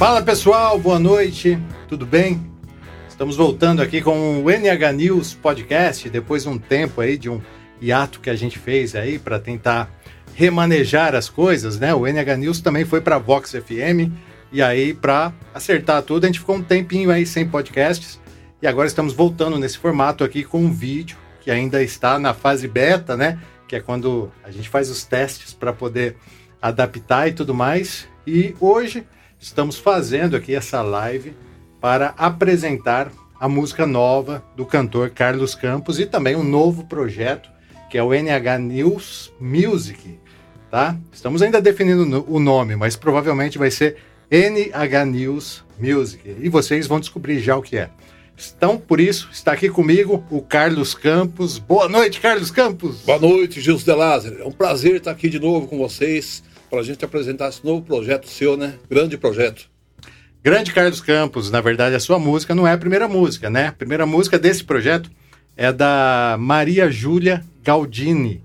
Fala pessoal, boa noite, tudo bem? Estamos voltando aqui com o NH News Podcast, depois de um tempo aí de um hiato que a gente fez aí para tentar remanejar as coisas, né? O NH News também foi para Vox FM e aí para acertar tudo a gente ficou um tempinho aí sem podcasts e agora estamos voltando nesse formato aqui com um vídeo que ainda está na fase beta, né? Que é quando a gente faz os testes para poder adaptar e tudo mais. E hoje estamos fazendo aqui essa live para apresentar a música nova do cantor Carlos Campos e também um novo projeto que é o NH News Music, tá? Estamos ainda definindo o nome, mas provavelmente vai ser NH News Music e vocês vão descobrir já o que é. Então, por isso, está aqui comigo o Carlos Campos. Boa noite, Carlos Campos. Boa noite, Gilson de Lázaro. É um prazer estar aqui de novo com vocês para a gente apresentar esse novo projeto seu, né? Grande projeto. Grande Carlos Campos, na verdade, a sua música não é a primeira música, né? A primeira música desse projeto é da Maria Júlia Galdini.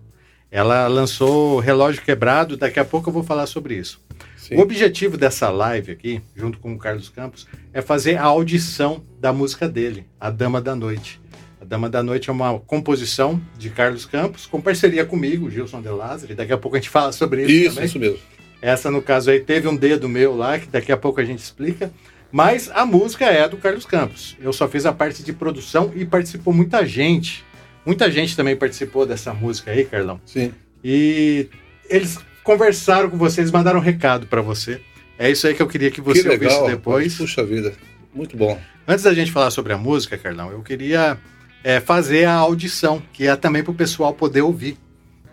Ela lançou Relógio Quebrado, daqui a pouco eu vou falar sobre isso. Sim. O objetivo dessa live aqui, junto com o Carlos Campos, é fazer a audição da música dele, A Dama da Noite. A Dama da Noite é uma composição de Carlos Campos, com parceria comigo, Gilson De Lázaro, daqui a pouco a gente fala sobre isso. Isso, também. isso mesmo. Essa, no caso aí, teve um dedo meu lá, que daqui a pouco a gente explica. Mas a música é do Carlos Campos. Eu só fiz a parte de produção e participou muita gente. Muita gente também participou dessa música aí, Carlão. Sim. E eles conversaram com vocês, mandaram um recado para você. É isso aí que eu queria que você que legal, ouvisse depois. Puxa vida, muito bom. Antes da gente falar sobre a música, Carlão, eu queria é, fazer a audição, que é também para o pessoal poder ouvir.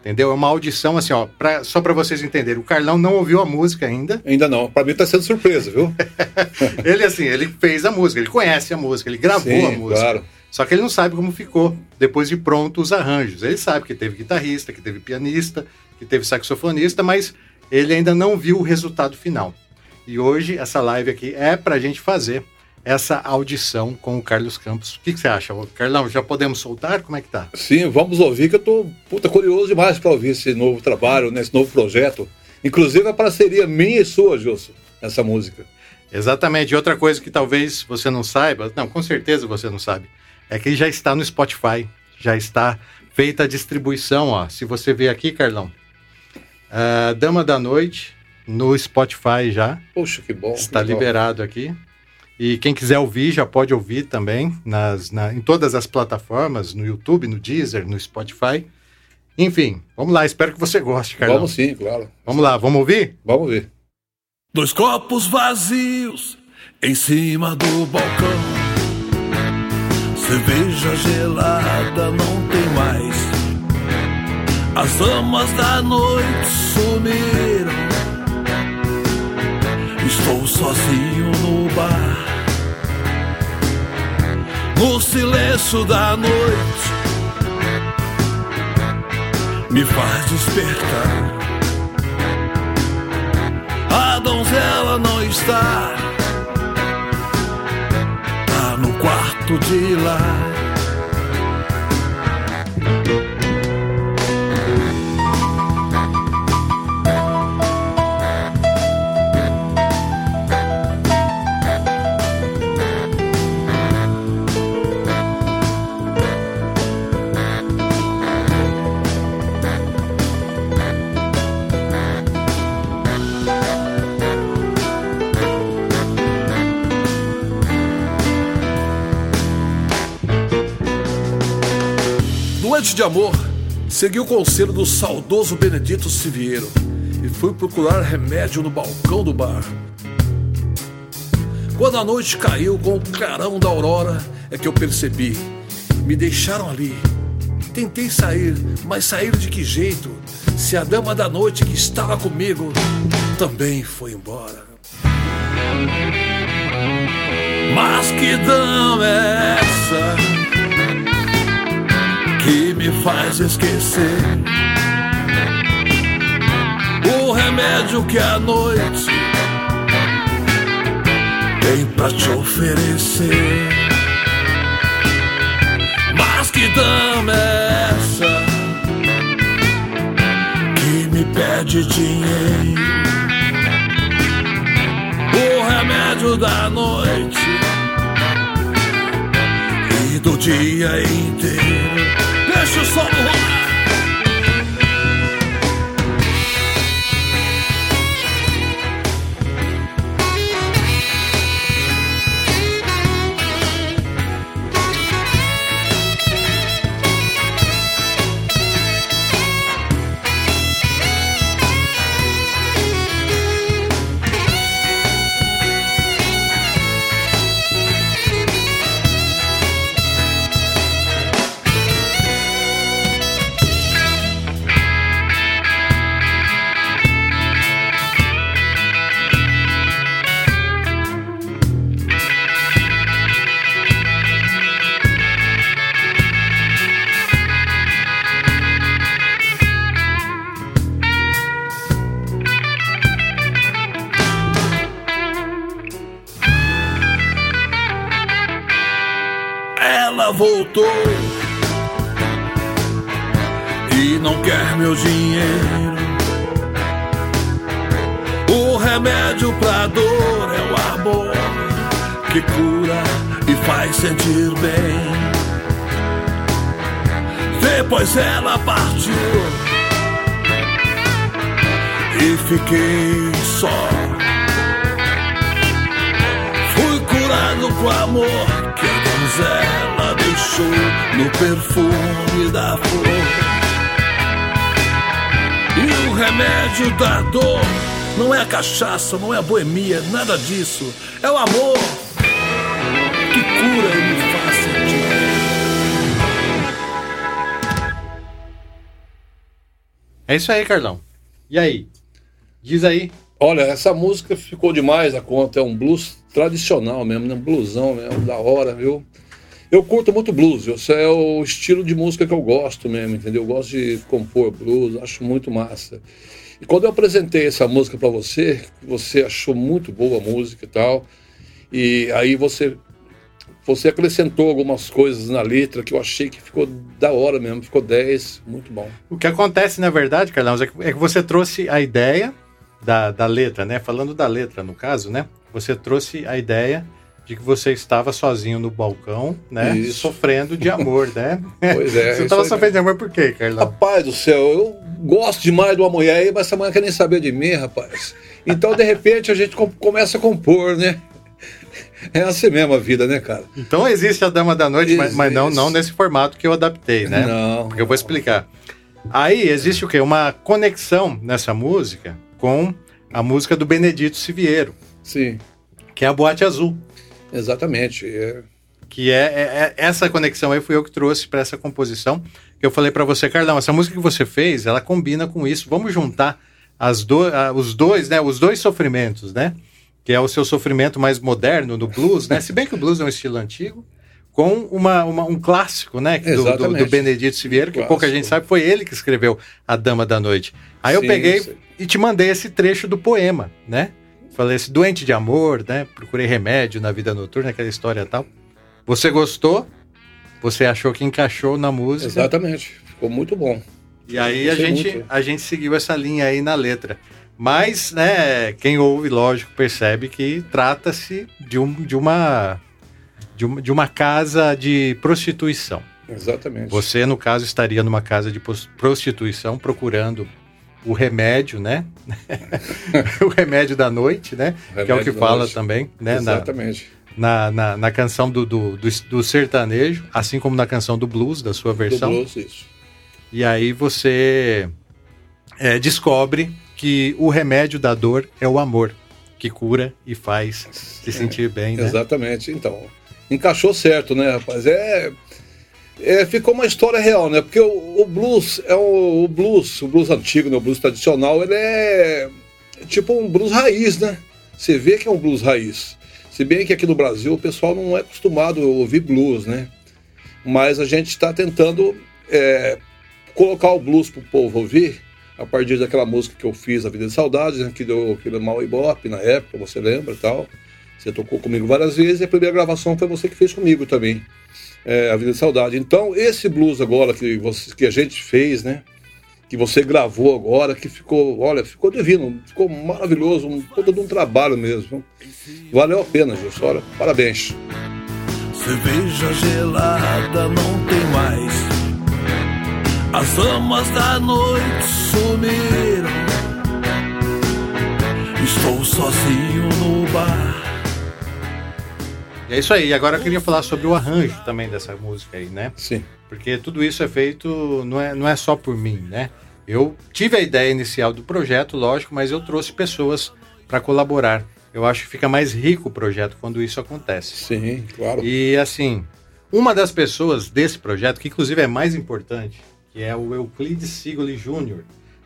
Entendeu? É uma audição assim, ó, pra, só para vocês entenderem. O Carlão não ouviu a música ainda. Ainda não. Para mim tá sendo surpresa, viu? ele assim, ele fez a música, ele conhece a música, ele gravou Sim, a música. Claro. Só que ele não sabe como ficou depois de pronto os arranjos. Ele sabe que teve guitarrista, que teve pianista, que teve saxofonista, mas ele ainda não viu o resultado final. E hoje essa live aqui é para a gente fazer essa audição com o Carlos Campos. O que, que, você acha, Carlão? Já podemos soltar? Como é que tá? Sim, vamos ouvir, que eu tô puta, curioso demais para ouvir esse novo trabalho, né, esse novo projeto. Inclusive a parceria minha e sua, Gilson, essa música. Exatamente. E outra coisa que talvez você não saiba, não, com certeza você não sabe, é que já está no Spotify, já está feita a distribuição, ó. Se você ver aqui, Carlão, uh, Dama da Noite no Spotify já. Poxa, que bom. Está que liberado aqui. E quem quiser ouvir, já pode ouvir também nas, na, em todas as plataformas, no YouTube, no Deezer, no Spotify. Enfim, vamos lá, espero que você goste, Carlão. Vamos sim, claro. Vamos lá, vamos ouvir? Vamos ver. Dois copos vazios em cima do balcão. Cerveja gelada não tem mais. As damas da noite sumiram. Estou sozinho no bar. No silêncio da noite, me faz despertar. A donzela não está, tá no quarto de lá. Noite de amor, segui o conselho do saudoso Benedito Siviero e fui procurar remédio no balcão do bar. Quando a noite caiu com o clarão da aurora, é que eu percebi. Me deixaram ali. Tentei sair, mas sair de que jeito? Se a dama da noite que estava comigo também foi embora. Mas que dama é essa? Me faz esquecer o remédio que a noite tem pra te oferecer. Mas que dama é essa que me pede dinheiro? O remédio da noite do dia inteiro. Deixa o voltou e não quer meu dinheiro. O remédio pra dor é o amor que cura e faz sentir bem. Depois ela partiu e fiquei só. Fui curado com amor que a donzela deixou no perfume da flor. E o remédio da dor não é a cachaça, não é a boemia, nada disso. É o amor que cura e me faz sentir. É isso aí, Carlão. E aí? Diz aí. Olha, essa música ficou demais a conta. É um blues tradicional mesmo, né? um bluesão mesmo, da hora, viu? Eu curto muito blues, esse é o estilo de música que eu gosto mesmo, entendeu? Eu gosto de compor blues, acho muito massa. E quando eu apresentei essa música para você, você achou muito boa a música e tal, e aí você você acrescentou algumas coisas na letra que eu achei que ficou da hora mesmo, ficou 10, muito bom. O que acontece, na verdade, Carlão, é que, é que você trouxe a ideia da, da letra, né? Falando da letra, no caso, né? Você trouxe a ideia de que você estava sozinho no balcão, né? Isso. Sofrendo de amor, né? Pois é, Você estava sofrendo de amor por quê, Carlão? Rapaz do céu, eu gosto demais de uma mulher aí, mas essa mulher quer nem saber de mim, rapaz. Então, de repente, a gente com- começa a compor, né? É assim mesmo a vida, né, cara? Então existe a Dama da Noite, mas, mas não, não nesse formato que eu adaptei, né? Não. Porque eu vou explicar. Aí existe o quê? Uma conexão nessa música com a música do Benedito Siviero, Sim, que é a Boate Azul. Exatamente. É, Que é, é- é- essa conexão aí fui eu que trouxe para essa composição. Que eu falei para você, Carlão, essa música que você fez, ela combina com isso. Vamos juntar as do, os dois, né? Os dois sofrimentos, né? Que é o seu sofrimento mais moderno no blues, né? Se bem que o blues é um estilo antigo, com uma, uma- um clássico, né? Do, do, do Benedito Siviero, que pouca gente sabe, foi ele que escreveu A Dama da Noite. Aí eu Sim, peguei sim. e te mandei esse trecho do poema, né? Falei esse doente de amor, né? Procurei remédio na vida noturna, aquela história e tal. Você gostou? Você achou que encaixou na música? exatamente. Ficou muito bom. E aí a gente, muito. a gente seguiu essa linha aí na letra. Mas, né, quem ouve, lógico, percebe que trata-se de, um, de, uma, de, uma, de uma casa de prostituição. Exatamente. Você, no caso, estaria numa casa de prostituição procurando o remédio, né? o remédio da noite, né? que é o que fala noite. também, né? Na, Exatamente. na, na, na canção do, do, do, do sertanejo, assim como na canção do blues, da sua Do versão. blues, isso. E aí você é, descobre que o remédio da dor é o amor, que cura e faz se sentir bem, né? Exatamente. Então, encaixou certo, né, rapaz? É, é, ficou uma história real, né? Porque o, o blues é o, o blues, o blues antigo, né? o blues tradicional, ele é tipo um blues raiz, né? Você vê que é um blues raiz. Se bem que aqui no Brasil o pessoal não é acostumado a ouvir blues, né? Mas a gente está tentando é, colocar o blues pro povo ouvir a partir daquela música que eu fiz, A Vida de Saudades, né? que deu aquele mal ibope na época, você lembra tal. Você tocou comigo várias vezes e a primeira gravação foi você que fez comigo também, é, A Vida de Saudade. Então, esse blues agora que, você, que a gente fez, né? que você gravou agora, que ficou, olha, ficou divino, ficou maravilhoso, um de um trabalho mesmo. Valeu a pena, Gilson. Olha, parabéns. Cerveja gelada não tem mais. As amas da noite sumiram. Estou sozinho no bar. É isso aí. Agora eu queria falar sobre o arranjo também dessa música aí, né? Sim. Porque tudo isso é feito, não é, não é só por mim, né? Eu tive a ideia inicial do projeto, lógico, mas eu trouxe pessoas para colaborar. Eu acho que fica mais rico o projeto quando isso acontece. Sim, claro. E assim, uma das pessoas desse projeto, que inclusive é mais importante, que é o Euclides Sigoli Júnior.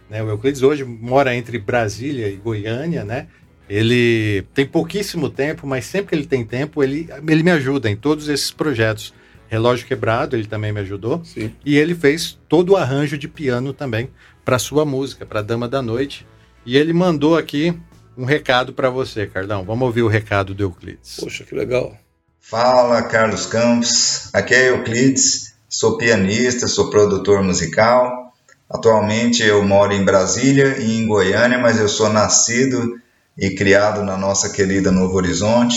Né? O Euclides hoje mora entre Brasília e Goiânia, né? Ele tem pouquíssimo tempo, mas sempre que ele tem tempo, ele, ele me ajuda em todos esses projetos. Relógio Quebrado, ele também me ajudou. Sim. E ele fez todo o arranjo de piano também para sua música, para Dama da Noite. E ele mandou aqui um recado para você, Carlão. Vamos ouvir o recado do Euclides. Poxa, que legal. Fala, Carlos Campos. Aqui é Euclides. Sou pianista, sou produtor musical. Atualmente eu moro em Brasília e em Goiânia, mas eu sou nascido e criado na nossa querida Novo Horizonte.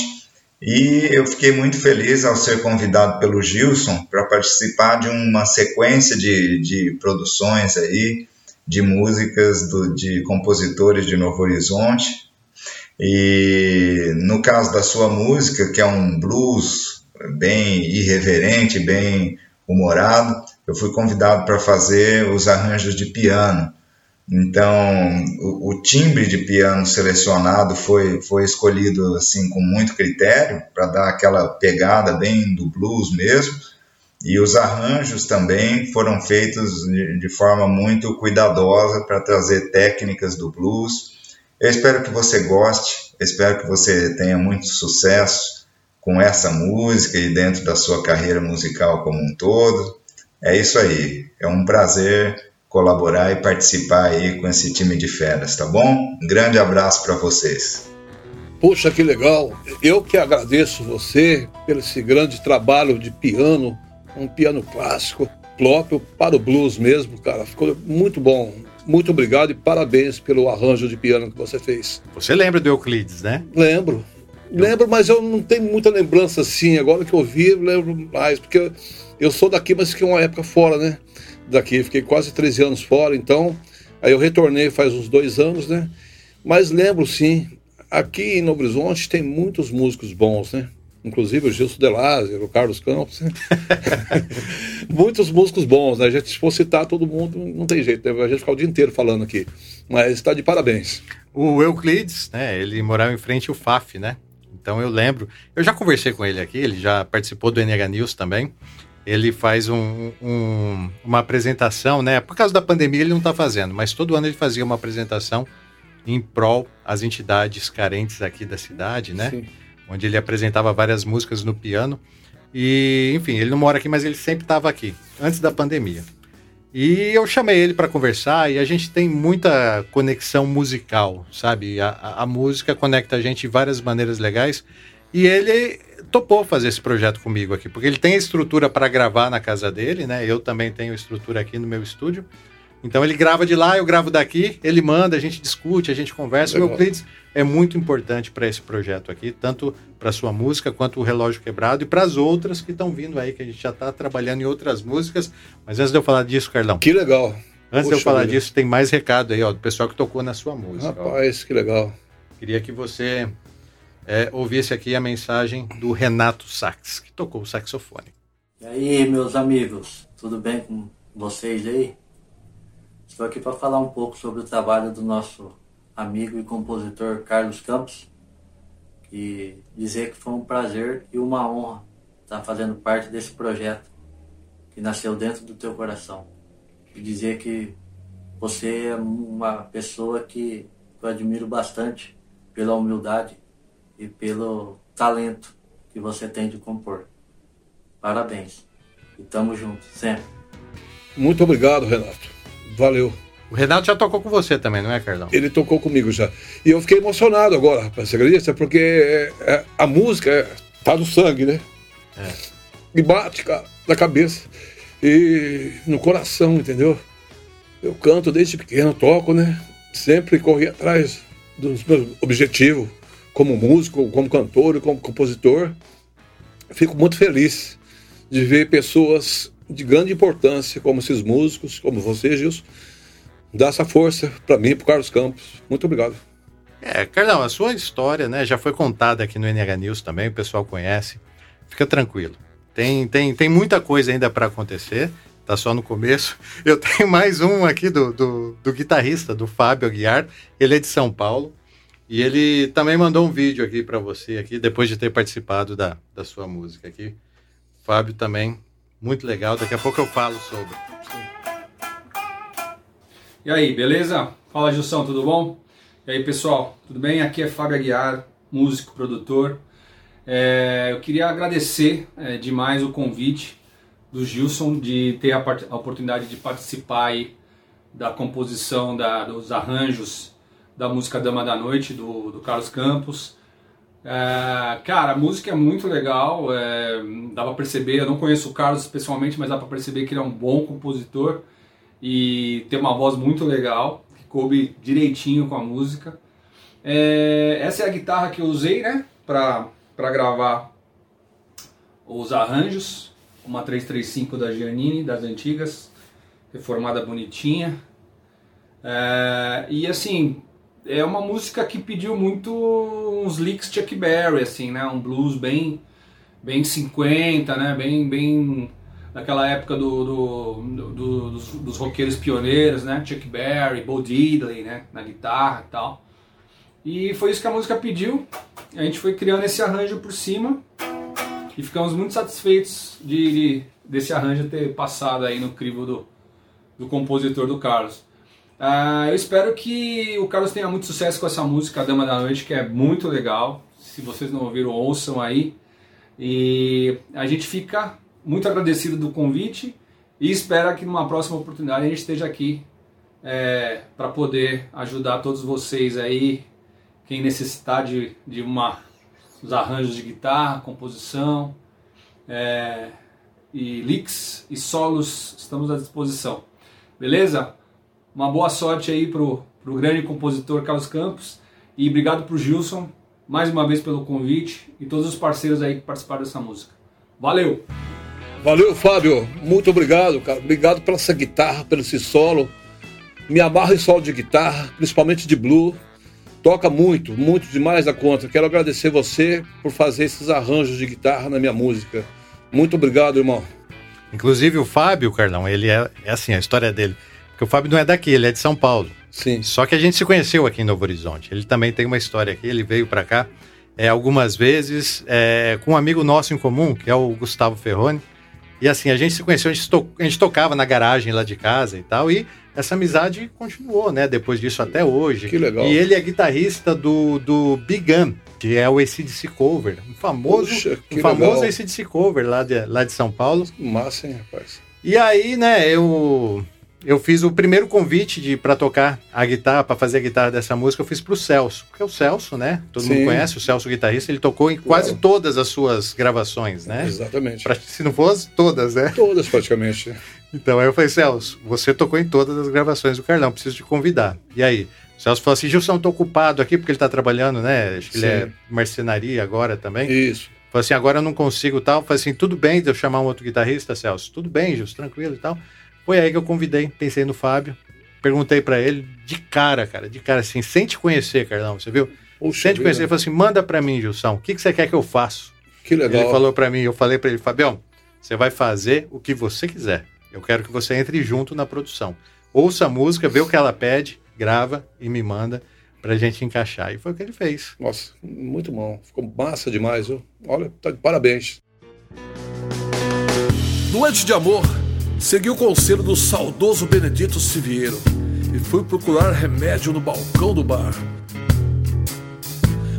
E eu fiquei muito feliz ao ser convidado pelo Gilson para participar de uma sequência de, de produções aí, de músicas do, de compositores de Novo Horizonte. E no caso da sua música, que é um blues bem irreverente, bem humorado, eu fui convidado para fazer os arranjos de piano. Então, o, o, timbre de piano selecionado foi, foi escolhido assim com muito critério para dar aquela pegada bem do blues mesmo. E os arranjos também foram feitos de, de forma muito cuidadosa para trazer técnicas do blues. Eu espero que você goste, espero que você tenha muito sucesso com essa música e dentro da sua carreira musical como um todo. É isso aí. É um prazer colaborar e participar aí com esse time de feras, tá bom? Um grande abraço para vocês. Puxa, que legal. Eu que agradeço você pelo esse grande trabalho de piano, um piano clássico, próprio para o blues mesmo, cara. Ficou muito bom. Muito obrigado e parabéns pelo arranjo de piano que você fez. Você lembra do Euclides, né? Lembro. Lembro, mas eu não tenho muita lembrança assim. Agora que eu vi, eu lembro mais, porque eu sou daqui, mas fiquei uma época fora, né? Daqui, fiquei quase 13 anos fora, então aí eu retornei faz uns dois anos, né? Mas lembro sim, aqui em Novo Horizonte tem muitos músicos bons, né? Inclusive o Gilson De Lázaro, o Carlos Campos. Né? muitos músicos bons, né? A gente, se for citar todo mundo, não tem jeito, né? A gente fica o dia inteiro falando aqui. Mas está de parabéns. O Euclides, né? Ele morava em frente ao FAF, né? Então eu lembro. Eu já conversei com ele aqui, ele já participou do NH News também ele faz um, um, uma apresentação, né? Por causa da pandemia ele não está fazendo, mas todo ano ele fazia uma apresentação em prol às entidades carentes aqui da cidade, né? Sim. Onde ele apresentava várias músicas no piano. E, enfim, ele não mora aqui, mas ele sempre estava aqui, antes da pandemia. E eu chamei ele para conversar e a gente tem muita conexão musical, sabe? A, a, a música conecta a gente de várias maneiras legais. E ele topou fazer esse projeto comigo aqui, porque ele tem estrutura para gravar na casa dele, né? Eu também tenho estrutura aqui no meu estúdio. Então ele grava de lá, eu gravo daqui, ele manda, a gente discute, a gente conversa. Legal. O Euclides é muito importante para esse projeto aqui, tanto para sua música quanto o Relógio Quebrado e para as outras que estão vindo aí, que a gente já está trabalhando em outras músicas. Mas antes de eu falar disso, Carlão. Que legal. Antes Poxa de eu falar disso, tem mais recado aí, ó, do pessoal que tocou na sua música. Rapaz, ó. que legal. Queria que você é, ouvisse aqui a mensagem do Renato Sax, que tocou o saxofone. E aí, meus amigos, tudo bem com vocês aí? Estou aqui para falar um pouco sobre o trabalho do nosso amigo e compositor Carlos Campos e dizer que foi um prazer e uma honra estar fazendo parte desse projeto que nasceu dentro do teu coração. E dizer que você é uma pessoa que eu admiro bastante pela humildade e pelo talento que você tem de compor. Parabéns. E tamo junto, sempre. Muito obrigado, Renato. Valeu. O Renato já tocou com você também, não é, Carlão? Ele tocou comigo já. E eu fiquei emocionado agora, rapaz, você acredita? Porque é, é, a música é, tá no sangue, né? É. E bate cara, na cabeça e no coração, entendeu? Eu canto desde pequeno, toco, né? Sempre corri atrás dos meus objetivos como músico, como cantor e como compositor. Fico muito feliz de ver pessoas de grande importância, como esses músicos, como você, Gilson, dar essa força para mim e para Carlos Campos. Muito obrigado. É, Carlão, a sua história né, já foi contada aqui no NH News também, o pessoal conhece. Fica tranquilo. Tem, tem, tem muita coisa ainda para acontecer, tá só no começo. Eu tenho mais um aqui do, do, do guitarrista, do Fábio Aguiar. Ele é de São Paulo. E ele também mandou um vídeo aqui para você, aqui, depois de ter participado da, da sua música aqui. Fábio também, muito legal. Daqui a pouco eu falo sobre. E aí, beleza? Fala Gilson, tudo bom? E aí, pessoal, tudo bem? Aqui é Fábio Aguiar, músico, produtor. É, eu queria agradecer é, demais o convite do Gilson de ter a, a, oportunidade de participar aí da composição da, dos arranjos da música Dama da Noite, do, do Carlos Campos. É, cara, a música é muito legal, é, dá pra perceber, eu não conheço o Carlos pessoalmente, mas dá pra perceber que ele é um bom compositor e tem uma voz muito legal, que coube direitinho com a música. É, essa é a guitarra que eu usei, né, pra, pra gravar os arranjos, uma 335 da Giannini, das antigas, reformada bonitinha. É, e assim, é uma música que pediu muito uns licks Chuck Berry, assim, né? Um blues bem, bem 50, né? Bem, bem daquela época do, do, do dos, dos, roqueiros pioneiros, né? Chuck Berry, Bo Diddley, né? Na guitarra e tal. E foi isso que a música pediu. A gente foi criando esse arranjo por cima e ficamos muito satisfeitos de, de desse arranjo ter passado aí no crivo do, do compositor do Carlos. Uh, eu espero que o Carlos tenha muito sucesso com essa música, Dama da Noite, que é muito legal. Se vocês não ouviram, ouçam aí. E a gente fica muito agradecido do convite e espera que numa próxima oportunidade a gente esteja aqui é, para poder ajudar todos vocês aí, quem necessitar de, de uma, os arranjos de guitarra, composição é, e licks e solos, estamos à disposição. Beleza? Uma boa sorte aí pro, pro grande compositor Carlos Campos e obrigado pro Gilson mais uma vez pelo convite e todos os parceiros aí que participaram dessa música. Valeu! Valeu, Fábio. Muito obrigado, cara. Obrigado pela essa guitarra, pelo esse solo. Me amarra em solo de guitarra, principalmente de blue. Toca muito, muito demais da conta. Quero agradecer você por fazer esses arranjos de guitarra na minha música. Muito obrigado, irmão. Inclusive o Fábio, Carlão, ele é, é assim, a história dele. Porque o Fábio não é daqui, ele é de São Paulo. Sim. Só que a gente se conheceu aqui em Novo Horizonte. Ele também tem uma história aqui, ele veio para cá é, algumas vezes é, com um amigo nosso em comum, que é o Gustavo Ferroni. E assim, a gente se conheceu, a gente, to a gente tocava na garagem lá de casa e tal, e essa amizade continuou, né? Depois disso até hoje. Que legal. E ele é guitarrista do, do Big Gun, que é o ACDC Cover. Um famoso, Puxa, um famoso ACDC Cover lá de, lá de São Paulo. Massa, hein, rapaz? E aí, né, eu eu fiz o primeiro convite de para tocar a guitarra, para fazer a guitarra dessa música, eu fiz para o Celso, porque é o Celso, né? Todo Sim. mundo conhece o Celso guitarrista, ele tocou em quase todas as suas gravações, né? Exatamente. Pra, se não fosse todas, né? Todas praticamente. então aí eu falei, Celso, você tocou em todas as gravações do Carlão, preciso te convidar. E aí, o Celso falou assim, Gilson, tô ocupado aqui porque ele tá trabalhando, né? Acho que Sim. ele é marcenaria agora também. Isso. Falei assim, agora eu não consigo tal. Falei assim, tudo bem de eu chamar um outro guitarrista, Celso? Tudo bem, Gilson, tranquilo e tal. Foi aí que eu convidei, pensei no Fábio, perguntei para ele de cara, cara, de cara assim, sem te conhecer, Carlão, você viu? Puxa sem te conhecer, ele falou assim: manda para mim, Gilson, o que, que você quer que eu faça? Que legal. Ele falou para mim, eu falei para ele, Fabião, você vai fazer o que você quiser. Eu quero que você entre junto na produção. Ouça a música, vê o que ela pede, grava e me manda pra gente encaixar. E foi o que ele fez. Nossa, muito bom. Ficou massa demais, viu? Olha, tá de parabéns. Doente de amor Segui o conselho do saudoso Benedito Siviero e fui procurar remédio no balcão do bar.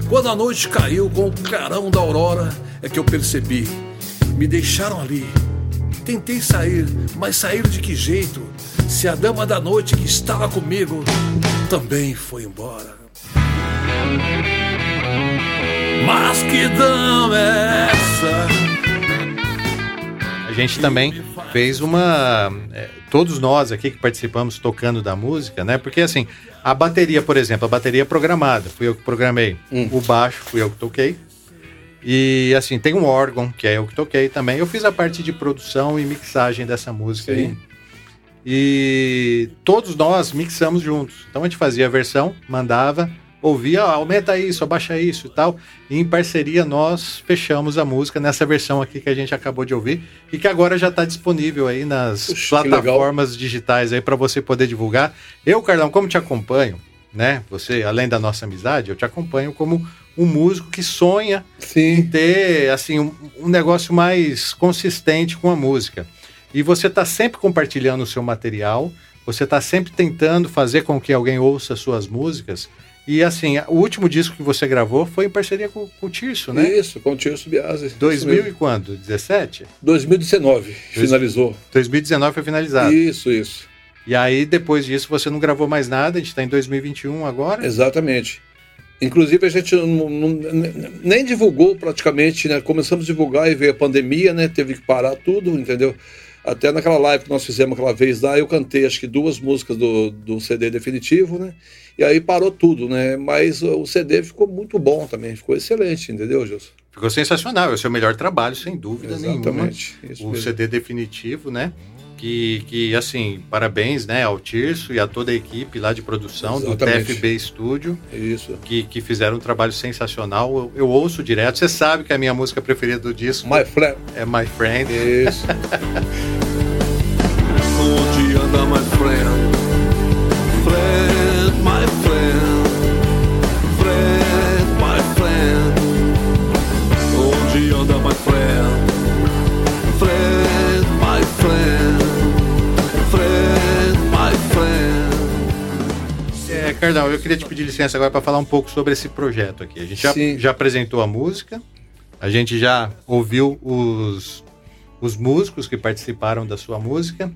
Quando a noite caiu com o clarão da aurora, é que eu percebi. Me deixaram ali. Tentei sair, mas sair de que jeito? Se a dama da noite que estava comigo também foi embora. Mas que dama é essa? A gente também fez uma. É, todos nós aqui que participamos tocando da música, né? Porque assim, a bateria, por exemplo, a bateria é programada, fui eu que programei. Hum. O baixo fui eu que toquei. E assim, tem um órgão, que é eu que toquei também. Eu fiz a parte de produção e mixagem dessa música Sim. aí. E todos nós mixamos juntos. Então a gente fazia a versão, mandava, ouvia, "Ah, aumenta isso, abaixa isso e tal. E em parceria nós fechamos a música nessa versão aqui que a gente acabou de ouvir e que agora já está disponível aí nas plataformas digitais aí para você poder divulgar. Eu, Carlão, como te acompanho, né? Você, além da nossa amizade, eu te acompanho como um músico que sonha em Sim. ter assim um, um negócio mais consistente com a música. E você está sempre compartilhando o seu material, você está sempre tentando fazer com que alguém ouça suas músicas. E assim, o último disco que você gravou foi em parceria com, com o Tirso, né? Isso, com o Tirso Biasi. Isso 2000 e quando? 17? 2019, finalizou. 2019 foi finalizado. Isso, isso. E aí, depois disso, você não gravou mais nada, a gente está em 2021 agora. Exatamente. Inclusive, a gente não- não- nem divulgou praticamente, né? Começamos a divulgar e veio a pandemia, né? Teve que parar tudo, entendeu? Até naquela live que nós fizemos aquela vez lá, eu cantei acho que duas músicas do, do CD definitivo, né? E aí parou tudo, né? Mas o CD ficou muito bom também, ficou excelente, entendeu, Gilson? Ficou sensacional, é o seu melhor trabalho, sem dúvida nenhuma. Exatamente. Isso o mesmo. CD definitivo, né? Que, que, assim, parabéns, né, ao Tirso e a toda a equipe lá de produção Exatamente. do TFB Studio, Isso. que, que fizeram um trabalho sensacional. Eu, eu ouço direto, você sabe que a minha música preferida do disco My friend. é My Friend. Isso. Onde anda my? Friend, friend. É, Cardão, eu queria te pedir licença agora para falar um pouco sobre esse projeto aqui. A gente já, já apresentou a música, a gente já ouviu os, os músicos que participaram da sua música.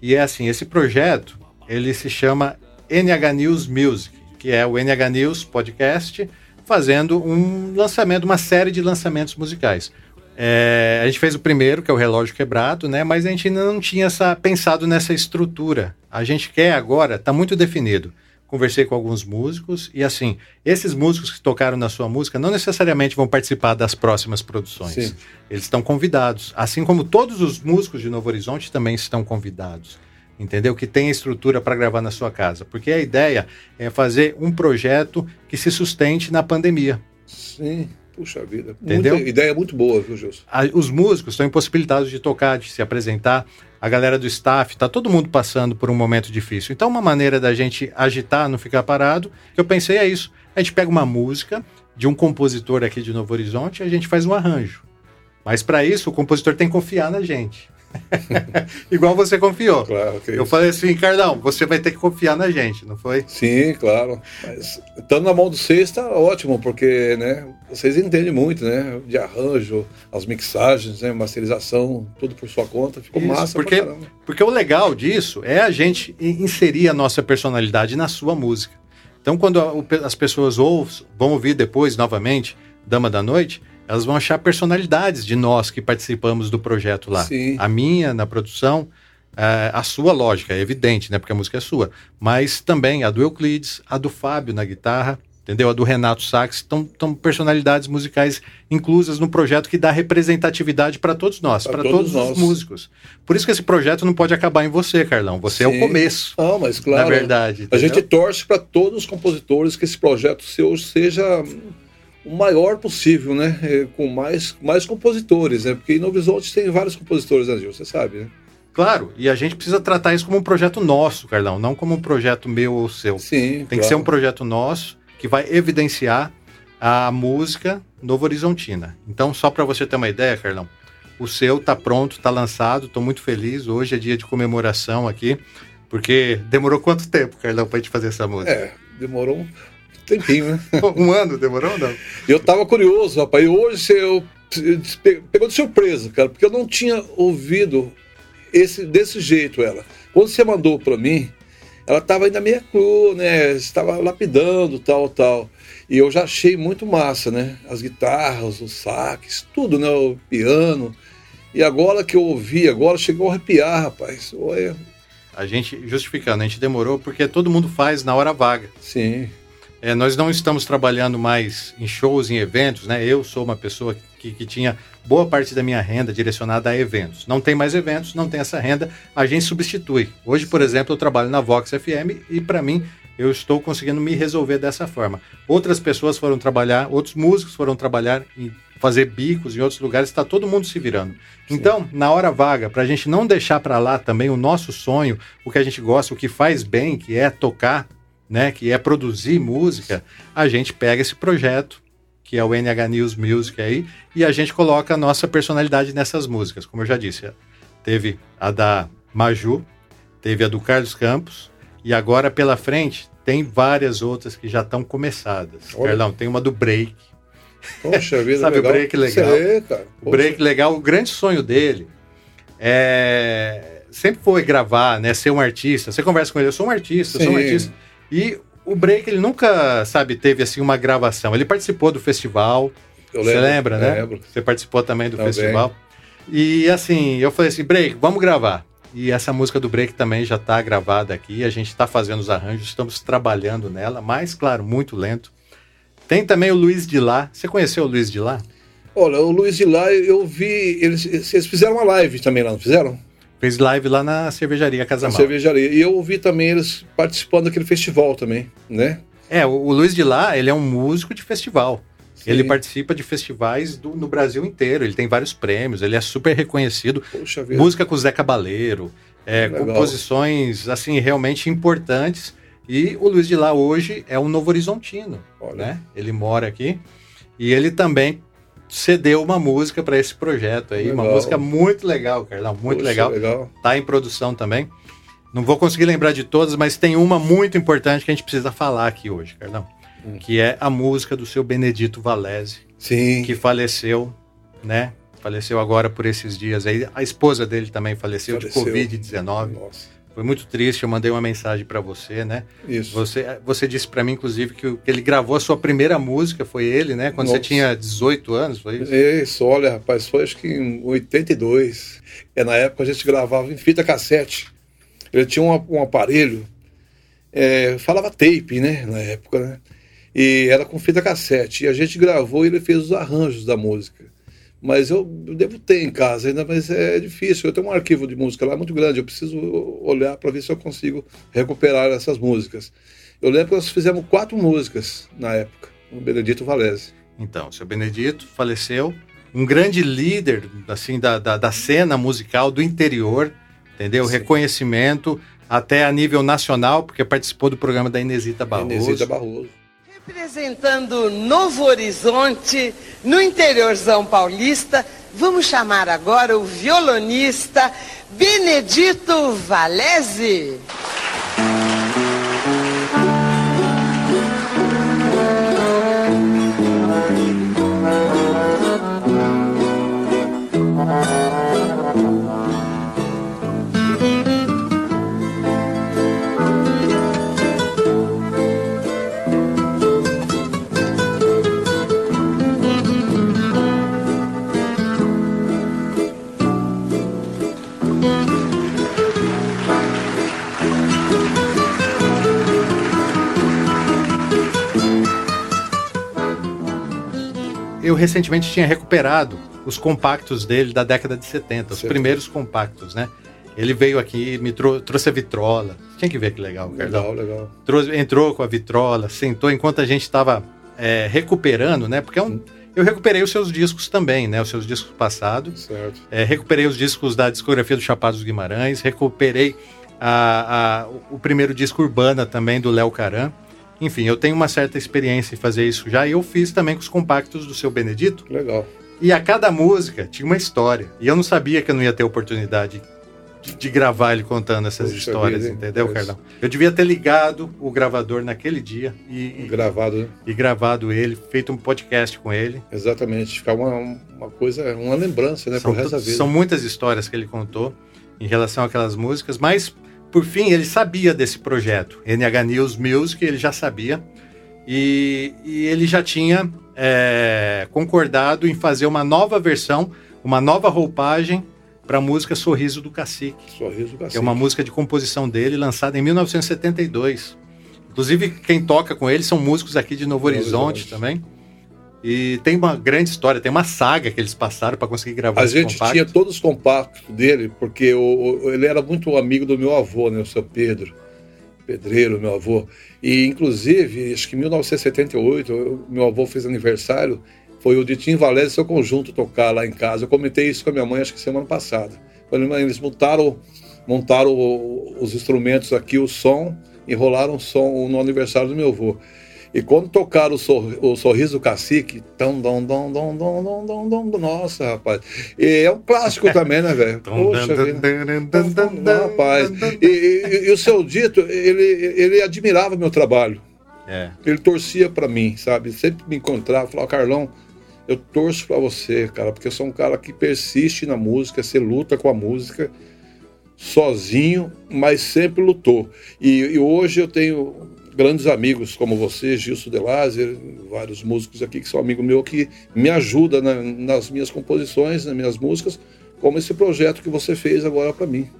E é assim, esse projeto, ele se chama NH News Music, que é o NH News Podcast, fazendo um lançamento, uma série de lançamentos musicais. É, a gente fez o primeiro, que é o Relógio Quebrado, né? Mas a gente ainda não tinha essa, pensado nessa estrutura. A gente quer agora, está muito definido. Conversei com alguns músicos e assim, esses músicos que tocaram na sua música não necessariamente vão participar das próximas produções. Sim. Eles estão convidados, assim como todos os músicos de Novo Horizonte também estão convidados. Entendeu? Que tem estrutura para gravar na sua casa. Porque a ideia é fazer um projeto que se sustente na pandemia. Sim. Puxa vida. Entendeu? Muita ideia muito boa, viu, Gilson? Os músicos estão impossibilitados de tocar, de se apresentar. A galera do staff, tá todo mundo passando por um momento difícil. Então, uma maneira da gente agitar, não ficar parado, que eu pensei é isso. A gente pega uma música de um compositor aqui de Novo Horizonte e a gente faz um arranjo. Mas para isso, o compositor tem que confiar na gente. Igual você confiou. Claro que Eu isso. falei assim, Cardão, você vai ter que confiar na gente, não foi? Sim, claro. Mas estando na mão do vocês está ótimo, porque né, vocês entendem muito, né? De arranjo, as mixagens, né, masterização, tudo por sua conta. Ficou Isso, massa porque, porque o legal disso é a gente in- inserir a nossa personalidade na sua música. Então, quando as pessoas ouçam, vão ouvir depois, novamente, Dama da Noite, elas vão achar personalidades de nós que participamos do projeto lá. Sim. A minha na produção, eh, a sua lógica, é evidente, né? Porque a música é sua. Mas também a do Euclides, a do Fábio na guitarra, entendeu? A do Renato Sax. Estão personalidades musicais inclusas no projeto que dá representatividade para todos nós, para todos todos, nós. os músicos. Por isso que esse projeto não pode acabar em você, Carlão. Você é Sim. o começo, Não, mas claro. na verdade. A entendeu? gente torce para todos os compositores que esse projeto seu seja o maior possível, né? É, Com mais, mais compositores, né? Porque em Novo Horizonte tem vários compositores, né, Gil? Você sabe, né? Claro, e a gente precisa tratar isso como um projeto nosso, Carlão, não como um projeto meu ou seu. Sim. Tem que ser um projeto nosso que vai evidenciar a música Novo Horizontina. Então, só para você ter uma ideia, Carlão, o seu tá pronto, tá lançado, estou muito feliz. Hoje é dia de comemoração aqui, porque demorou quanto tempo, Carlão, para gente fazer essa música? É, demorou tempinho, né? um ano demorou ou não? Eu tava curioso, rapaz. E hoje eu pe- pegou de surpresa, cara, porque eu não tinha ouvido esse desse jeito ela. Quando você mandou para mim, ela tava ainda meio crua, né? Estava lapidando, tal, tal. E eu já achei muito massa, né? As guitarras, os saques, tudo, né? O piano. E agora que eu ouvi, agora chegou a arrepiar, rapaz. Olha, a gente, justificando, a gente demorou porque todo mundo faz na hora vaga. Sim. É, nós não estamos trabalhando mais em shows, em eventos, né? Eu sou uma pessoa que, que, tinha boa parte da minha renda direcionada a eventos. Não tem mais eventos, não tem essa renda, a gente substitui. Hoje, por exemplo, eu trabalho na Vox FM e para mim eu estou conseguindo me resolver dessa forma. Outras pessoas foram trabalhar, outros músicos foram trabalhar e fazer bicos em outros lugares, está todo mundo se virando. Sim. Então, na hora vaga, para a gente não deixar para lá também o nosso sonho, o que a gente gosta, o que faz bem, que é tocar, né, que é produzir música, a gente pega esse projeto que é o NH News Music aí, e a gente coloca a nossa personalidade nessas músicas. Como eu já disse, teve a da Maju, teve a do Carlos Campos, e agora pela frente tem várias outras que já estão começadas. Olha. Carlão, tem uma do Break. Poxa vida, Sabe legal. o Break legal? O Break legal, o grande sonho dele é sempre foi gravar, né, ser um artista. Você conversa com ele, eu sou um artista, eu sou um artista. E o Break, ele nunca, sabe, teve assim uma gravação. Ele participou do festival. Eu Você lembra, né? Lembro. Você participou também do também. festival. E assim, eu falei assim, Break, vamos gravar. E essa música do Break também já está gravada aqui. A gente está fazendo os arranjos, estamos trabalhando nela, mas, claro, muito lento. Tem também o Luiz de Lá. Você conheceu o Luiz de Lá? Olha, o Luiz de Lá, eu vi. Eles, eles fizeram uma live também lá, não fizeram? Fez live lá na cervejaria Casamal. Na cervejaria. E eu ouvi também eles participando daquele festival também, né? É, o, o Luiz de Lá, ele é um músico de festival. Sim. Ele participa de festivais do, no Brasil inteiro. Ele tem vários prêmios, ele é super reconhecido. Poxa vida. Música com o Zé Cabaleiro, é, composições assim realmente importantes. E o Luiz de Lá hoje é um Novo Horizontino, Olha. né? Ele mora aqui e ele também cedeu uma música para esse projeto aí, legal. uma música muito legal, Carlão, muito Poxa, legal. legal. Tá em produção também. Não vou conseguir lembrar de todas, mas tem uma muito importante que a gente precisa falar aqui hoje, Carlão, hum. que é a música do seu Benedito Valese, Sim. que faleceu, né? Faleceu agora por esses dias aí. A esposa dele também faleceu, faleceu. de Covid-19. Nossa. Foi muito triste, eu mandei uma mensagem para você, né? Isso. Você, você disse para mim, inclusive, que, ele gravou a sua primeira música, foi ele, né? Quando Nossa. você tinha 18 anos, foi isso? Isso, olha, rapaz, foi acho que em 82. É, na época a gente gravava em fita cassete. Ele tinha um, um aparelho, é, falava tape, né? Na época, né? E era com fita cassete. E a gente gravou e ele fez os arranjos da música mas eu, devo ter em casa ainda, mas é difícil. Eu tenho um arquivo de música lá muito grande, eu preciso olhar para ver se eu consigo recuperar essas músicas. Eu lembro que nós fizemos quatro músicas na época, o Benedito Valese. Então, o seu Benedito faleceu, um grande líder assim da, da, da cena musical do interior, entendeu? Sim. Reconhecimento até a nível nacional, porque participou do programa da Inesita Barroso. Inesita Barroso. Representando Novo Horizonte, no interiorzão paulista, vamos chamar agora o violonista Benedito Valese. Eu recentemente tinha recuperado os compactos dele da década de 70, os primeiros compactos, né? Ele veio aqui, me trou trouxe a vitrola. Tinha que ver que legal, Legal, legal. Trouxe, entrou com a vitrola, sentou enquanto a gente estava é, recuperando, né? Porque é um, eu recuperei os seus discos também, né? Os seus discos passados. Certo. É, recuperei os discos da discografia do Chapados Guimarães, recuperei a, a, o primeiro disco Urbana também do Léo Caran. Enfim, eu tenho uma certa experiência em fazer isso já e eu fiz também com os compactos do seu Benedito. Legal. E a cada música tinha uma história. E eu não sabia que eu não ia ter oportunidade de, de gravar ele contando essas Puxa histórias, vida, entendeu, é Carlão? Eu devia ter ligado o gravador naquele dia e, gravado, né? e gravado ele, feito um podcast com ele. Exatamente, ficar uma, uma coisa, uma lembrança, né, são, pro resto da vida. São muitas histórias que ele contou em relação àquelas músicas, mas por fim, ele sabia desse projeto, NH News Music, ele já sabia, e, e ele já tinha é, concordado em fazer uma nova versão, uma nova roupagem para a música Sorriso do Cacique. Sorriso do Cacique. Que é uma música de composição dele, lançada em 1972. Inclusive, quem toca com ele são músicos aqui de Novo Horizonte, Horizonte. também. E tem uma grande história, tem uma saga que eles passaram para conseguir gravar A gente compacto. tinha todos os compactos dele, porque ele era muito amigo do meu avô, né, o seu Pedro. Pedreiro, meu avô. E, inclusive, acho que em 1978, meu avô fez aniversário, foi o de Tim Valério e seu conjunto tocar lá em casa. Eu comentei isso com a minha mãe, acho que semana passada. Eles montaram, montaram os instrumentos aqui, o som, enrolaram o som no aniversário do meu avô. E quando tocaram o, sor, o Sorriso Cacique, tão, dom, dom, dom, dom, dom, dom, dom, nossa, rapaz. E é um clássico também, né, velho? Poxa vida. rapaz. E, e, e, o seu dito, ele, ele admirava meu trabalho. É. Ele torcia para mim, sabe? Sempre me encontrava, falava, Carlão, eu torço para você, cara, porque eu sou um cara que persiste na música, você luta com a música sozinho, mas sempre lutou. E, e hoje eu tenho grandes amigos como você, Gilson De Lazer, vários músicos aqui que são amigos meus que me ajudam na, nas minhas composições, nas minhas músicas, como esse projeto que você fez agora para mim.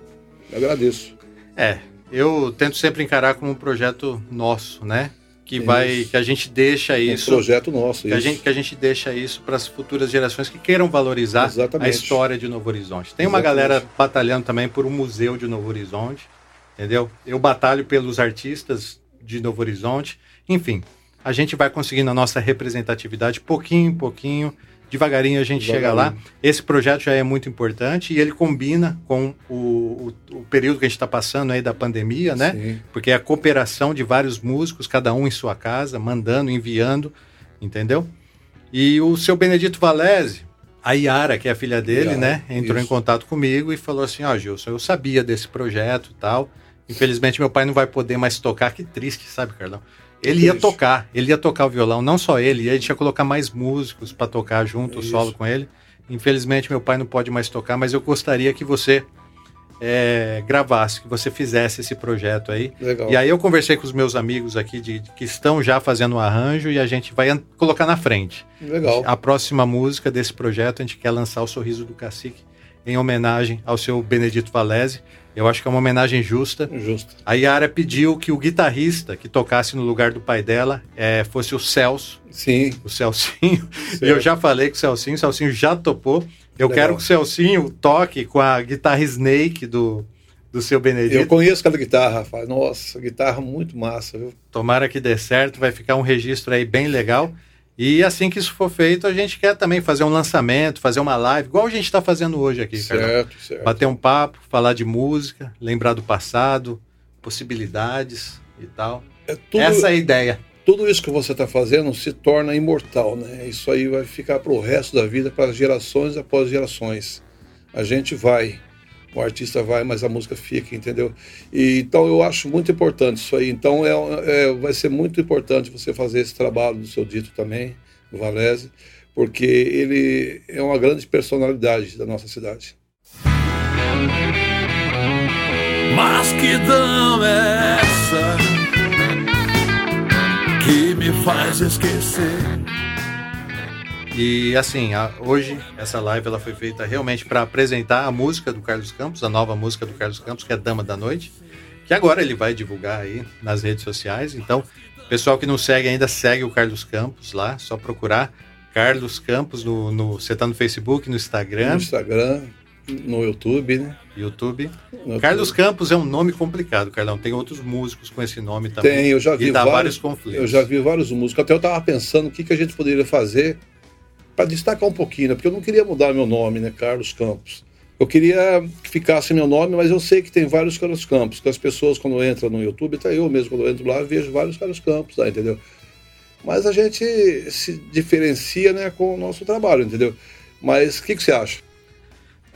Eu agradeço. É, eu tento sempre encarar como um projeto nosso, né? Que vai, isso. que a gente deixa isso. Um projeto nosso, que isso. A gente, que a gente deixa isso para as futuras gerações que queiram valorizar Exatamente. a história de Novo Horizonte. Tem uma Exatamente. galera batalhando também por um museu de Novo Horizonte, entendeu? Eu batalho pelos artistas de Novo Horizonte. Enfim, a gente vai conseguindo a nossa representatividade pouquinho em pouquinho, devagarinho a gente chega lá. Esse projeto já é muito importante e ele combina com o, o, o período que a gente está passando aí da pandemia, né? Sim. Porque é a cooperação de vários músicos, cada um em sua casa, mandando, enviando, entendeu? E o seu Benedito Valese, a Yara, que é a filha dele, Yara, né? Entrou isso. em contato comigo e falou assim: Ó, oh, Gilson, eu sabia desse projeto e tal. Infelizmente, meu pai não vai poder mais tocar. Que triste, sabe, Carlão? Ele ia tocar, ele ia tocar o violão, não só ele, ele ia colocar mais músicos para tocar junto, o solo com ele. Infelizmente, meu pai não pode mais tocar, mas eu gostaria que você é, gravasse, que você fizesse esse projeto aí. Legal. E aí eu conversei com os meus amigos aqui de, que estão já fazendo o arranjo e a gente vai colocar na frente. Legal. A próxima música desse projeto, a gente quer lançar o Sorriso do Cacique em homenagem ao seu Benedito Valese. Eu acho que é uma homenagem justa. Justo. A Yara pediu que o guitarrista que tocasse no lugar do pai dela é, fosse o Celso, Sim. o Celcinho. E eu já falei com o Celcinho, o Celcinho já topou. Eu Legal. quero que o Celcinho toque com a guitarra Snake do, do seu Benedito. Eu conheço aquela guitarra, rapaz. Nossa, guitarra muito massa, viu? Tomara que dê certo, vai ficar um registro aí bem legal. E assim que isso for feito, a gente quer também fazer um lançamento, fazer uma live, igual a gente está fazendo hoje aqui. Certo, certo. Bater um papo, falar de música, lembrar do passado, possibilidades e tal. É tudo, Essa é a ideia. tudo isso que você está fazendo se torna imortal, né? Isso aí vai ficar para o resto da vida, para gerações após gerações. A gente vai, o artista vai, mas a música fica, entendeu? E, então eu acho muito importante isso aí. Então é, é, vai ser muito importante você fazer esse trabalho do seu dito também, do Valese, porque ele é uma grande personalidade da nossa cidade. Mas que dama é essa que me faz esquecer? E assim, a- hoje essa live ela foi feita realmente para apresentar a música do Carlos Campos, a nova música do Carlos Campos, que é Dama da Noite, que agora ele vai divulgar aí nas redes sociais. Então, pessoal que não segue ainda, segue o Carlos Campos lá, só procurar Carlos Campos no, no você tá no Facebook, no No Instagram, Instagram, no YouTube, né? YouTube. No Carlos YouTube. Campos é um nome complicado, Carlão. Tem outros músicos com esse nome também. Tem, eu já vi e dá vários, vários conflitos. Eu já vi vários músicos. Até eu tava pensando o que, que a gente poderia fazer para destacar um pouquinho, né? Porque eu não queria mudar meu nome, né? Carlos Campos. Eu queria que ficasse meu nome, mas eu sei que tem vários Carlos Campos, que as pessoas quando entram no YouTube, até eu mesmo quando eu entro lá, vejo vários Carlos Campos lá, entendeu? Mas a gente se diferencia, né, com o nosso trabalho, entendeu? Mas o que, que você acha?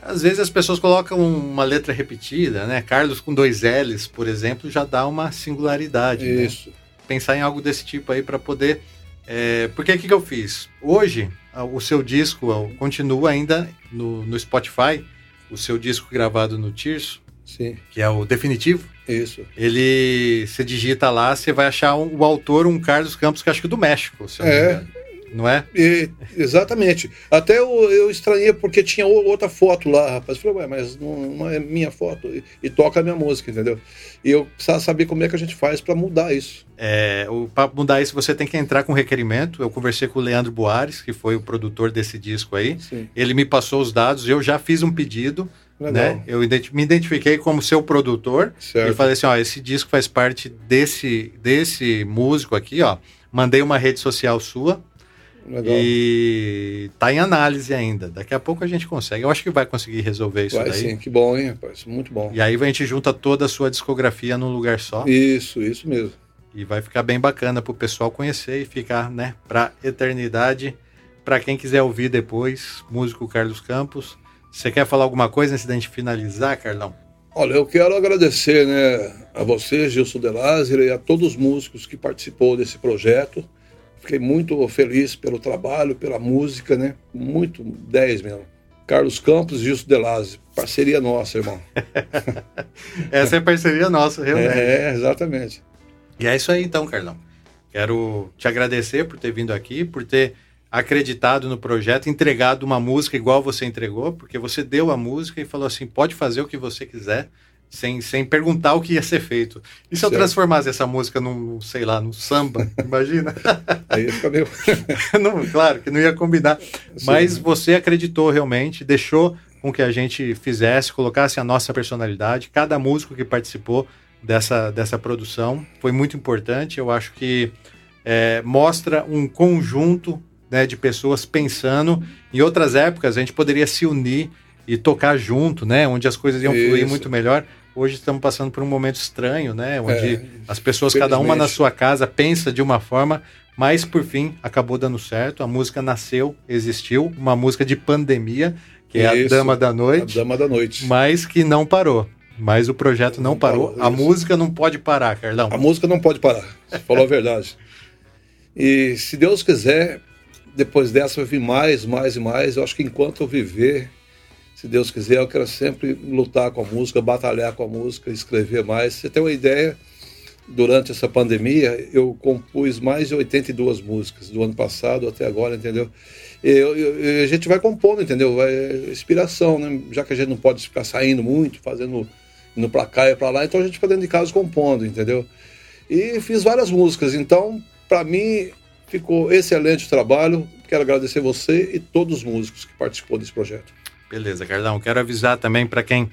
Às vezes as pessoas colocam uma letra repetida, né? Carlos com dois L's, por exemplo, já dá uma singularidade. né? Isso. Pensar em algo desse tipo aí para poder. é, Porque o que, que eu fiz? Hoje, o seu disco ó, continua ainda no, no Spotify, o seu disco gravado no Tirso, Sim, que é o definitivo. isso. Ele, você digita lá, você vai achar um- o autor, um Carlos Campos, que acho que é do México, se É. não é? E, exatamente. Até eu, eu estranhei porque tinha outra foto lá, rapaz. Falei, ué, mas não, não é minha foto. E, e, toca a minha música, entendeu? E eu precisava saber como é que a gente faz para mudar isso. É, para mudar isso, você tem que entrar com requerimento. Eu conversei com o Leandro Boares, que foi o produtor desse disco aí. Sim. Ele me passou os dados, eu já fiz um pedido. Né? Eu me identifiquei como seu produtor certo. e falei assim: ó, esse disco faz parte desse, desse músico aqui, ó. Mandei uma rede social sua, Legal. E tá em análise ainda. Daqui a pouco a gente consegue. Eu acho que vai conseguir resolver isso vai, daí. Sim, que bom, hein, rapaz? Muito bom. E aí a gente junta toda a sua discografia num lugar só. Isso, isso mesmo. E vai ficar bem bacana pro pessoal conhecer e ficar, né, pra eternidade. Para quem quiser ouvir depois, músico Carlos Campos. Você quer falar alguma coisa antes da gente finalizar, Carlão? Olha, eu quero agradecer, né, a você, Gilson De Lázaro, e a todos os músicos que participou desse projeto. Fiquei muito feliz pelo trabalho, pela música, né? Muito 10 mesmo. Carlos Campos e Gilson Delazzi. Parceria nossa, irmão. Essa é parceria nossa, realmente. É, exatamente. E é isso aí então, Carlão. Quero te agradecer por ter vindo aqui, por ter acreditado no projeto, entregado uma música igual você entregou, porque você deu a música e falou assim: pode fazer o que você quiser sem, sem perguntar o que ia ser feito. E se certo. eu transformasse essa música num, sei lá, num samba? Imagina. Aí fica meio. não, claro que não ia combinar. Sim. Mas você acreditou realmente, deixou com que a gente fizesse, colocasse a nossa personalidade. Cada músico que participou dessa, dessa produção foi muito importante. Eu acho que é, mostra um conjunto né, de pessoas pensando. Em outras épocas, a gente poderia se unir e tocar junto, né? Onde as coisas iam Isso. fluir muito melhor. Hoje estamos passando por um momento estranho, né? Onde é, as pessoas, cada uma na sua casa, pensa de uma forma, mas por fim acabou dando certo. A música nasceu, existiu, uma música de pandemia, que Isso, é a Dama da Noite. A Dama da Noite. Mas que não parou. Mas o projeto não, não parou. parou. A música não pode parar, Carlão. A música não pode parar. Você falou a verdade. E se Deus quiser, depois dessa vai vir mais, mais e mais. Eu acho que enquanto eu viver, se Deus quiser, eu quero sempre lutar com a música, batalhar com a música, escrever mais. Você tem uma ideia? Durante essa pandemia, eu compus mais de 82 músicas do ano passado até agora, entendeu? E eu, eu, a gente vai compondo, entendeu? Vai, inspiração, né? Já que a gente não pode ficar saindo muito, fazendo indo para cá e para lá, então a gente fica dentro de casa compondo, entendeu? E fiz várias músicas, então para mim ficou excelente o trabalho. Quero agradecer você e todos os músicos que participou desse projeto. Beleza, Carlão. Quero avisar também para quem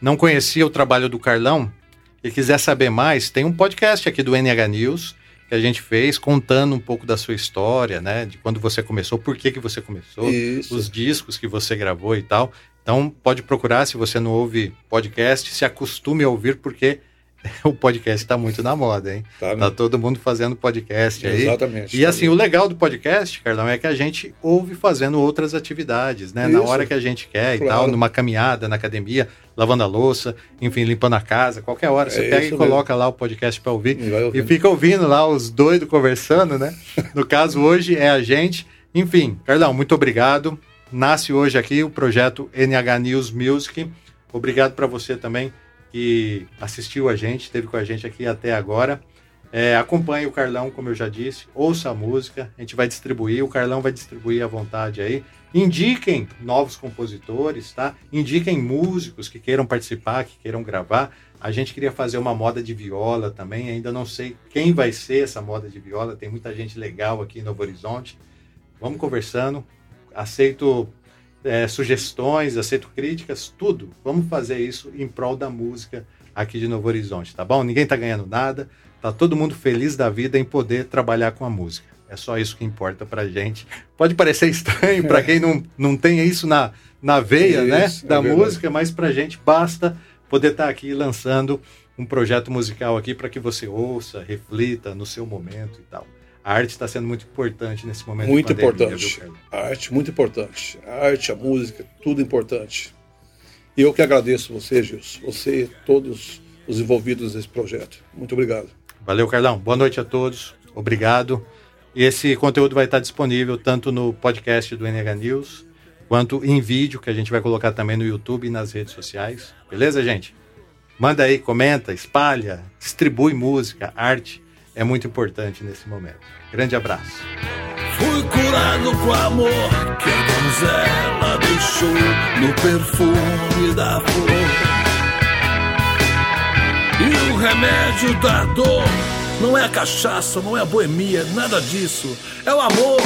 não conhecia o trabalho do Carlão e quiser saber mais, tem um podcast aqui do NH News que a gente fez contando um pouco da sua história, né? De quando você começou, por que, que você começou, Isso. os discos que você gravou e tal. Então pode procurar, se você não ouve podcast, se acostume a ouvir, porque o podcast está muito na moda, hein? Tá, tá, todo mundo fazendo podcast aí. Exatamente. E assim, o legal do podcast, Carlão, é que a gente ouve fazendo outras atividades, né? Isso. Na hora que a gente quer claro. e tal, numa caminhada, na academia, lavando a louça, enfim, limpando a casa, qualquer hora. Você é pega e mesmo. coloca lá o podcast para ouvir e, e fica ouvindo lá os doidos conversando, né? No caso, hoje é a gente. Enfim, Carlão, muito obrigado. Nasce hoje aqui o projeto NH News Music. Obrigado para você também que assistiu a gente, esteve com a gente aqui até agora. É, acompanhe o Carlão, como eu já disse, ouça a música, a gente vai distribuir, o Carlão vai distribuir à vontade aí. Indiquem novos compositores, tá? Indiquem músicos que queiram participar, que queiram gravar. A gente queria fazer uma moda de viola também, ainda não sei quem vai ser essa moda de viola, tem muita gente legal aqui em Novo Horizonte. Vamos conversando. Aceito é, sugestões, aceito críticas, tudo. Vamos fazer isso em prol da música aqui de Novo Horizonte, tá bom? Ninguém tá ganhando nada, tá todo mundo feliz da vida em poder trabalhar com a música. É só isso que importa pra gente. Pode parecer estranho para quem não, não tem isso na, na veia, né, isso, né, da é música, mas pra gente basta poder estar tá aqui lançando um projeto musical aqui para que você ouça, reflita no seu momento e tal. A arte está sendo muito importante nesse momento. Muito pandemia, importante. Viu, a arte, muito importante. A arte, a música, tudo importante. E eu que agradeço você, Gilson, você e todos os envolvidos nesse projeto. Muito obrigado. Valeu, Carlão. Boa noite a todos. Obrigado. E esse conteúdo vai estar disponível tanto no podcast do NH News, quanto em vídeo, que a gente vai colocar também no YouTube e nas redes sociais. Beleza, gente? Manda aí, comenta, espalha, distribui música, arte é muito importante nesse momento. Grande abraço. Fui curado com amor que a donzela deixou no perfume da flor. E o remédio da dor não é a cachaça, não é a boemia, nada disso. É o amor